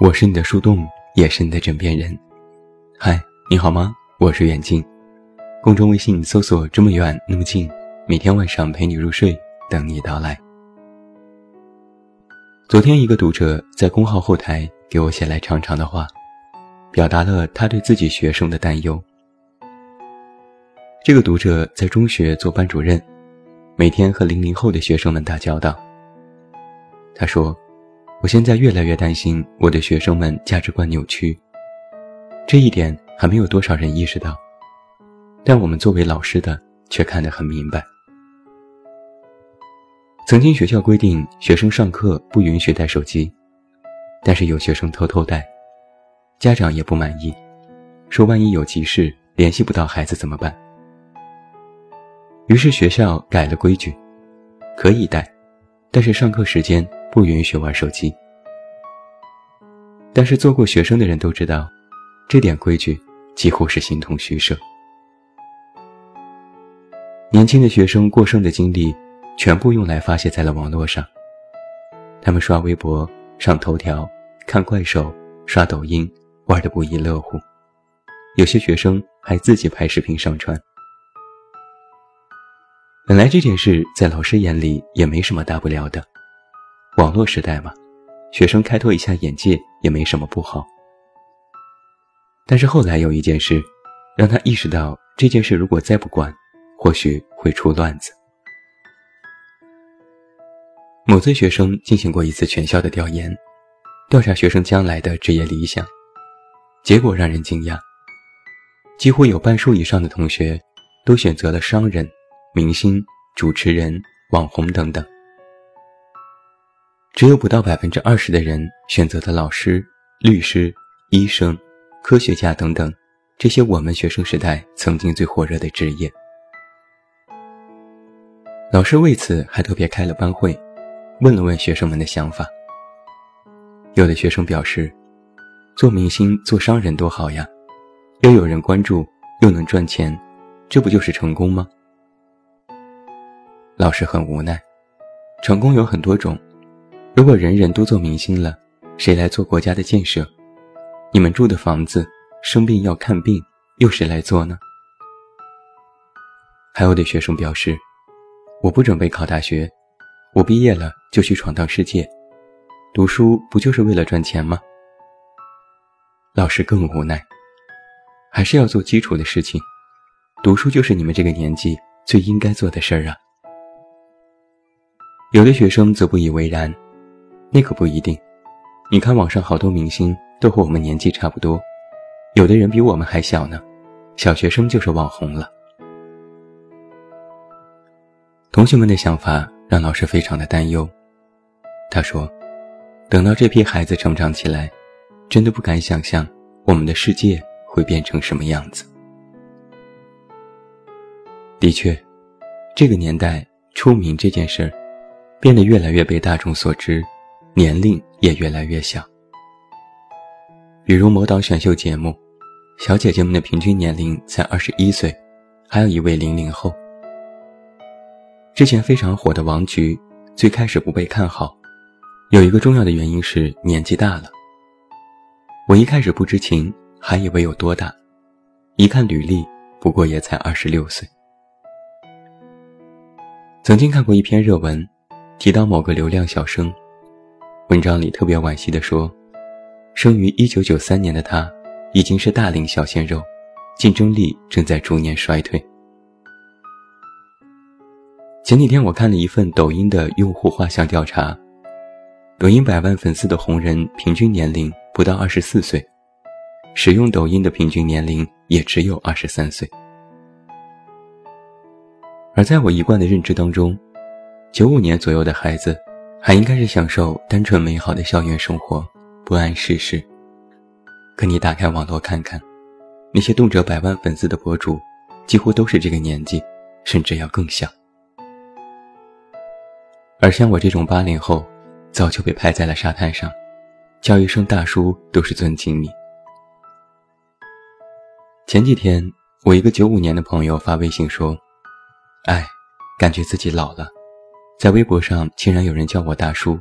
我是你的树洞，也是你的枕边人。嗨，你好吗？我是远近，公众微信搜索“这么远那么近”，每天晚上陪你入睡，等你到来。昨天，一个读者在公号后台给我写来长长的话，表达了他对自己学生的担忧。这个读者在中学做班主任，每天和零零后的学生们打交道。他说：“我现在越来越担心我的学生们价值观扭曲。这一点还没有多少人意识到，但我们作为老师的却看得很明白。曾经学校规定学生上课不允许带手机，但是有学生偷偷带，家长也不满意，说万一有急事联系不到孩子怎么办？”于是学校改了规矩，可以带，但是上课时间不允许玩手机。但是做过学生的人都知道，这点规矩几乎是形同虚设。年轻的学生过剩的精力，全部用来发泄在了网络上。他们刷微博、上头条、看怪兽、刷抖音，玩得不亦乐乎。有些学生还自己拍视频上传。本来这件事在老师眼里也没什么大不了的，网络时代嘛，学生开拓一下眼界也没什么不好。但是后来有一件事，让他意识到这件事如果再不管，或许会出乱子。某次学生进行过一次全校的调研，调查学生将来的职业理想，结果让人惊讶，几乎有半数以上的同学都选择了商人。明星、主持人、网红等等，只有不到百分之二十的人选择的老师、律师、医生、科学家等等这些我们学生时代曾经最火热的职业。老师为此还特别开了班会，问了问学生们的想法。有的学生表示，做明星、做商人多好呀，又有人关注，又能赚钱，这不就是成功吗？老师很无奈，成功有很多种，如果人人都做明星了，谁来做国家的建设？你们住的房子，生病要看病，又谁来做呢？还有的学生表示，我不准备考大学，我毕业了就去闯荡世界，读书不就是为了赚钱吗？老师更无奈，还是要做基础的事情，读书就是你们这个年纪最应该做的事儿啊。有的学生则不以为然，那可不一定。你看网上好多明星都和我们年纪差不多，有的人比我们还小呢，小学生就是网红了。同学们的想法让老师非常的担忧。他说：“等到这批孩子成长起来，真的不敢想象我们的世界会变成什么样子。”的确，这个年代出名这件事儿。变得越来越被大众所知，年龄也越来越小。比如某档选秀节目，小姐姐们的平均年龄才二十一岁，还有一位零零后。之前非常火的王菊，最开始不被看好，有一个重要的原因是年纪大了。我一开始不知情，还以为有多大，一看履历，不过也才二十六岁。曾经看过一篇热文。提到某个流量小生，文章里特别惋惜地说：“生于一九九三年的他，已经是大龄小鲜肉，竞争力正在逐年衰退。”前几天我看了一份抖音的用户画像调查，抖音百万粉丝的红人平均年龄不到二十四岁，使用抖音的平均年龄也只有二十三岁。而在我一贯的认知当中，九五年左右的孩子，还应该是享受单纯美好的校园生活，不谙世事。可你打开网络看看，那些动辄百万粉丝的博主，几乎都是这个年纪，甚至要更小。而像我这种八零后，早就被拍在了沙滩上，叫一声大叔都是尊敬你。前几天，我一个九五年的朋友发微信说：“哎，感觉自己老了。”在微博上竟然有人叫我大叔，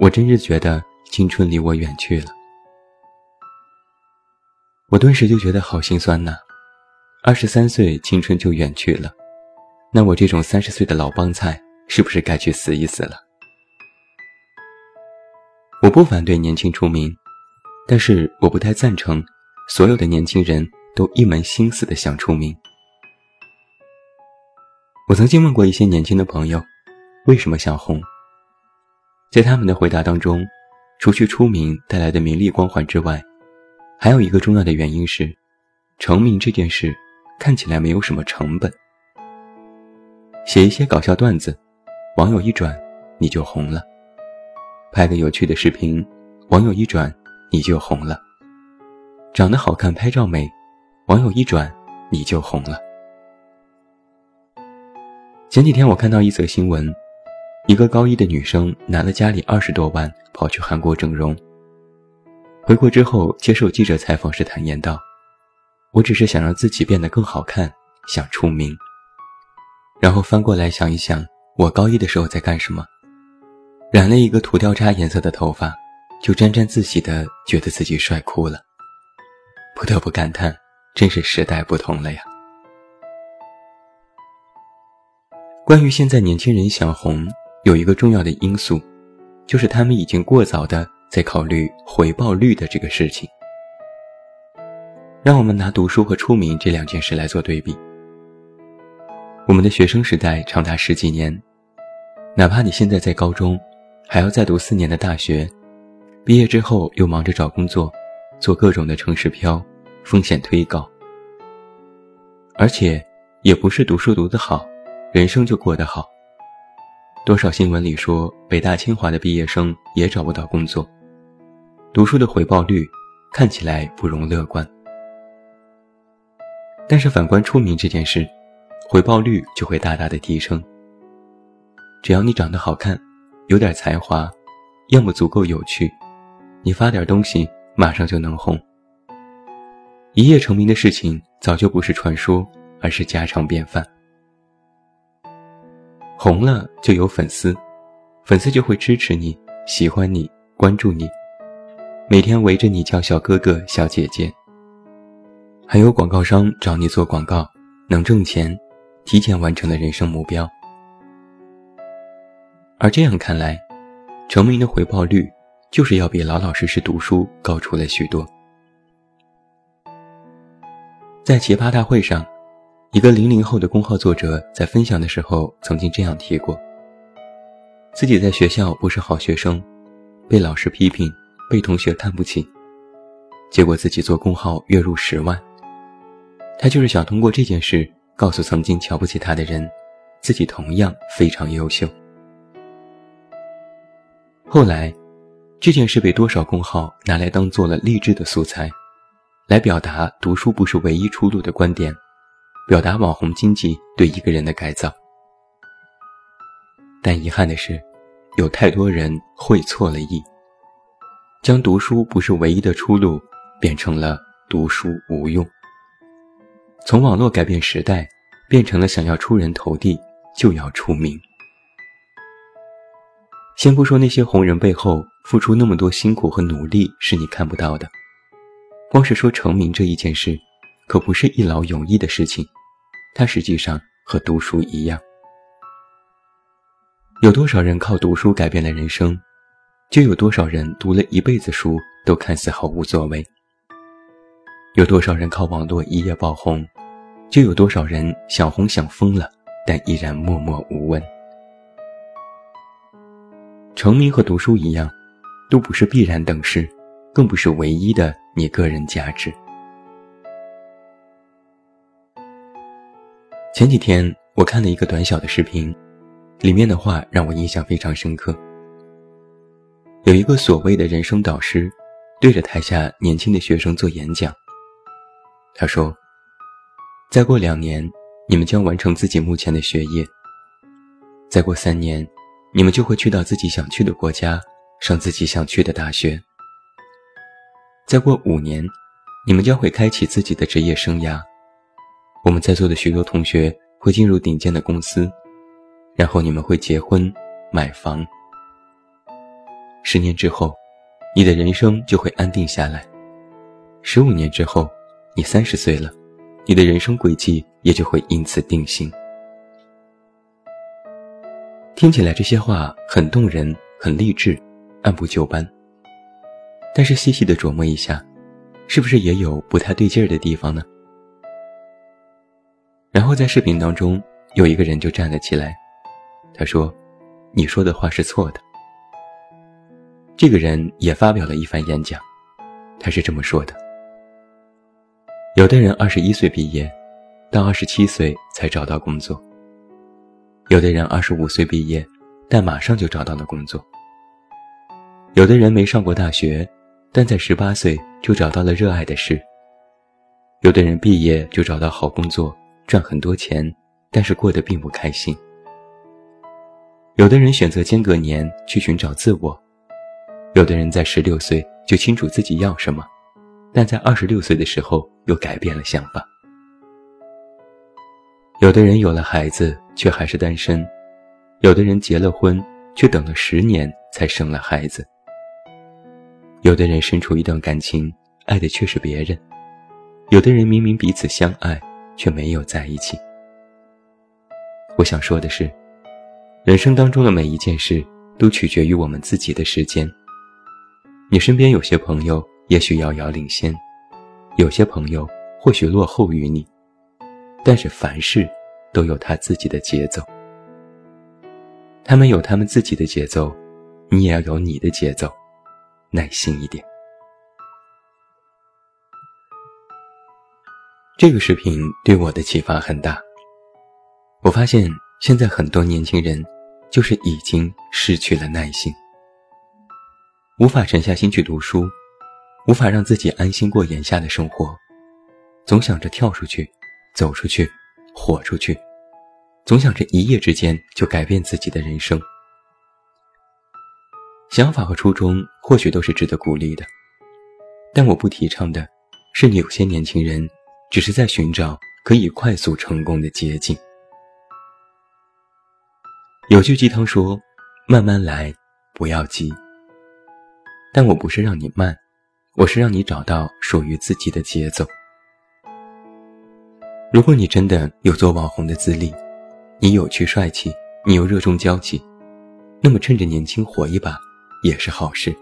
我真是觉得青春离我远去了。我顿时就觉得好心酸呐！二十三岁青春就远去了，那我这种三十岁的老帮菜是不是该去死一死了？我不反对年轻出名，但是我不太赞成所有的年轻人都一门心思的想出名。我曾经问过一些年轻的朋友，为什么想红？在他们的回答当中，除去出名带来的名利光环之外，还有一个重要的原因是，成名这件事看起来没有什么成本。写一些搞笑段子，网友一转你就红了；拍个有趣的视频，网友一转你就红了；长得好看拍照美，网友一转你就红了。前几天我看到一则新闻，一个高一的女生拿了家里二十多万跑去韩国整容。回国之后接受记者采访时坦言道：“我只是想让自己变得更好看，想出名。”然后翻过来想一想，我高一的时候在干什么？染了一个土掉渣颜色的头发，就沾沾自喜的觉得自己帅哭了。不得不感叹，真是时代不同了呀。关于现在年轻人想红，有一个重要的因素，就是他们已经过早的。在考虑回报率的这个事情，让我们拿读书和出名这两件事来做对比。我们的学生时代长达十几年，哪怕你现在在高中，还要再读四年的大学，毕业之后又忙着找工作，做各种的城市漂，风险推高。而且，也不是读书读得好，人生就过得好。多少新闻里说，北大清华的毕业生也找不到工作。读书的回报率看起来不容乐观，但是反观出名这件事，回报率就会大大的提升。只要你长得好看，有点才华，要么足够有趣，你发点东西马上就能红。一夜成名的事情早就不是传说，而是家常便饭。红了就有粉丝，粉丝就会支持你、喜欢你、关注你。每天围着你叫小哥哥、小姐姐，还有广告商找你做广告，能挣钱，提前完成了人生目标。而这样看来，成名的回报率就是要比老老实实读书高出了许多。在奇葩大会上，一个零零后的公号作者在分享的时候曾经这样提过：自己在学校不是好学生，被老师批评。被同学看不起，结果自己做公号月入十万。他就是想通过这件事告诉曾经瞧不起他的人，自己同样非常优秀。后来，这件事被多少公号拿来当做了励志的素材，来表达读书不是唯一出路的观点，表达网红经济对一个人的改造。但遗憾的是，有太多人会错了意。将读书不是唯一的出路，变成了读书无用。从网络改变时代，变成了想要出人头地就要出名。先不说那些红人背后付出那么多辛苦和努力是你看不到的，光是说成名这一件事，可不是一劳永逸的事情。它实际上和读书一样，有多少人靠读书改变了人生？就有多少人读了一辈子书都看似毫无作为？有多少人靠网络一夜爆红？就有多少人想红想疯了，但依然默默无闻。成名和读书一样，都不是必然等式，更不是唯一的你个人价值。前几天我看了一个短小的视频，里面的话让我印象非常深刻。有一个所谓的人生导师，对着台下年轻的学生做演讲。他说：“再过两年，你们将完成自己目前的学业；再过三年，你们就会去到自己想去的国家，上自己想去的大学；再过五年，你们将会开启自己的职业生涯。我们在座的许多同学会进入顶尖的公司，然后你们会结婚、买房。”十年之后，你的人生就会安定下来。十五年之后，你三十岁了，你的人生轨迹也就会因此定型。听起来这些话很动人，很励志，按部就班。但是细细的琢磨一下，是不是也有不太对劲儿的地方呢？然后在视频当中，有一个人就站了起来，他说：“你说的话是错的。”这个人也发表了一番演讲，他是这么说的：“有的人二十一岁毕业，到二十七岁才找到工作；有的人二十五岁毕业，但马上就找到了工作；有的人没上过大学，但在十八岁就找到了热爱的事；有的人毕业就找到好工作，赚很多钱，但是过得并不开心；有的人选择间隔年去寻找自我。”有的人在十六岁就清楚自己要什么，但在二十六岁的时候又改变了想法。有的人有了孩子却还是单身，有的人结了婚却等了十年才生了孩子。有的人身处一段感情，爱的却是别人；有的人明明彼此相爱，却没有在一起。我想说的是，人生当中的每一件事都取决于我们自己的时间。你身边有些朋友也许遥遥领先，有些朋友或许落后于你，但是凡事都有他自己的节奏。他们有他们自己的节奏，你也要有你的节奏，耐心一点。这个视频对我的启发很大。我发现现在很多年轻人就是已经失去了耐心。无法沉下心去读书，无法让自己安心过眼下的生活，总想着跳出去，走出去，火出去，总想着一夜之间就改变自己的人生。想法和初衷或许都是值得鼓励的，但我不提倡的是有些年轻人只是在寻找可以快速成功的捷径。有句鸡汤说：“慢慢来，不要急。”但我不是让你慢，我是让你找到属于自己的节奏。如果你真的有做网红的资历，你有趣帅气，你又热衷交际，那么趁着年轻火一把也是好事，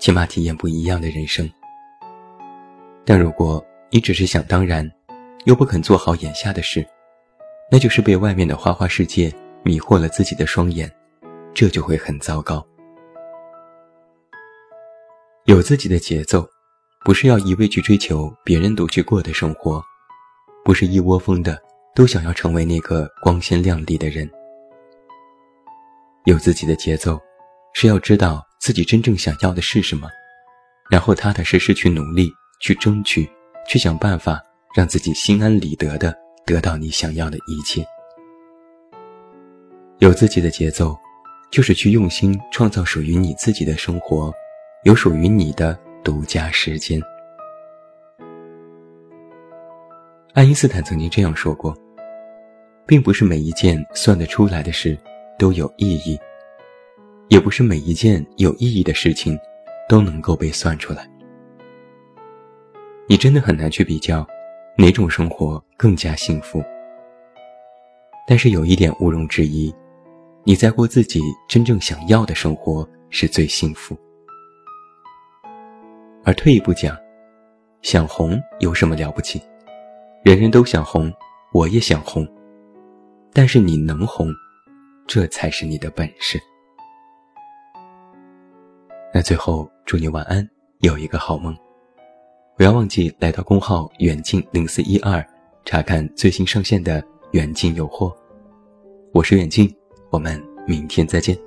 起码体验不一样的人生。但如果你只是想当然，又不肯做好眼下的事，那就是被外面的花花世界迷惑了自己的双眼，这就会很糟糕。有自己的节奏，不是要一味去追求别人都去过的生活，不是一窝蜂的都想要成为那个光鲜亮丽的人。有自己的节奏，是要知道自己真正想要的是什么，然后踏踏实实去努力、去争取、去想办法，让自己心安理得的得到你想要的一切。有自己的节奏，就是去用心创造属于你自己的生活。有属于你的独家时间。爱因斯坦曾经这样说过：“并不是每一件算得出来的事都有意义，也不是每一件有意义的事情都能够被算出来。你真的很难去比较哪种生活更加幸福。但是有一点毋庸置疑，你在过自己真正想要的生活是最幸福。”而退一步讲，想红有什么了不起？人人都想红，我也想红。但是你能红，这才是你的本事。那最后祝你晚安，有一个好梦。不要忘记来到公号远近零四一二，查看最新上线的远近有货。我是远近，我们明天再见。